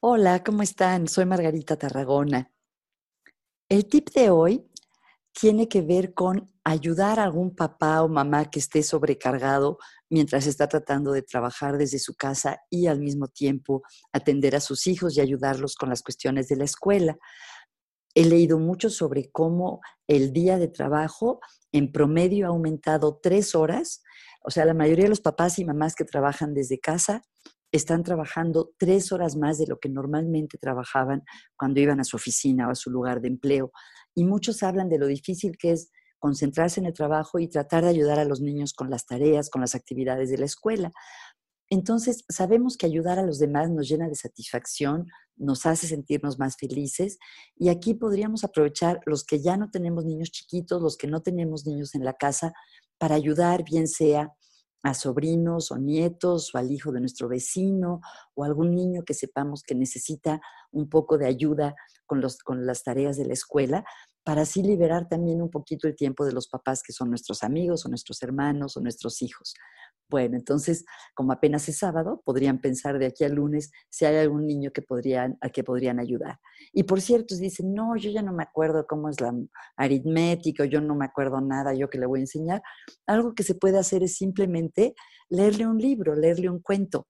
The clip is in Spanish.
Hola, ¿cómo están? Soy Margarita Tarragona. El tip de hoy tiene que ver con ayudar a algún papá o mamá que esté sobrecargado mientras está tratando de trabajar desde su casa y al mismo tiempo atender a sus hijos y ayudarlos con las cuestiones de la escuela. He leído mucho sobre cómo el día de trabajo en promedio ha aumentado tres horas. O sea, la mayoría de los papás y mamás que trabajan desde casa están trabajando tres horas más de lo que normalmente trabajaban cuando iban a su oficina o a su lugar de empleo. Y muchos hablan de lo difícil que es concentrarse en el trabajo y tratar de ayudar a los niños con las tareas, con las actividades de la escuela. Entonces, sabemos que ayudar a los demás nos llena de satisfacción, nos hace sentirnos más felices y aquí podríamos aprovechar los que ya no tenemos niños chiquitos, los que no tenemos niños en la casa, para ayudar, bien sea a sobrinos o nietos o al hijo de nuestro vecino o algún niño que sepamos que necesita un poco de ayuda con, los, con las tareas de la escuela, para así liberar también un poquito el tiempo de los papás que son nuestros amigos o nuestros hermanos o nuestros hijos. Bueno, entonces, como apenas es sábado, podrían pensar de aquí al lunes si hay algún niño que podrían, a que podrían ayudar. Y por cierto, dicen, no, yo ya no me acuerdo cómo es la aritmética, yo no me acuerdo nada, yo que le voy a enseñar. Algo que se puede hacer es simplemente leerle un libro, leerle un cuento.